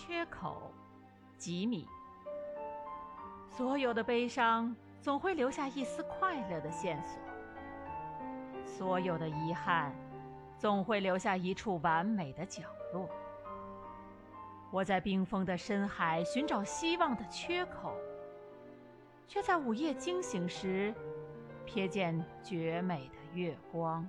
缺口吉米所有的悲伤总会留下一丝快乐的线索，所有的遗憾总会留下一处完美的角落。我在冰封的深海寻找希望的缺口。却在午夜惊醒时，瞥见绝美的月光。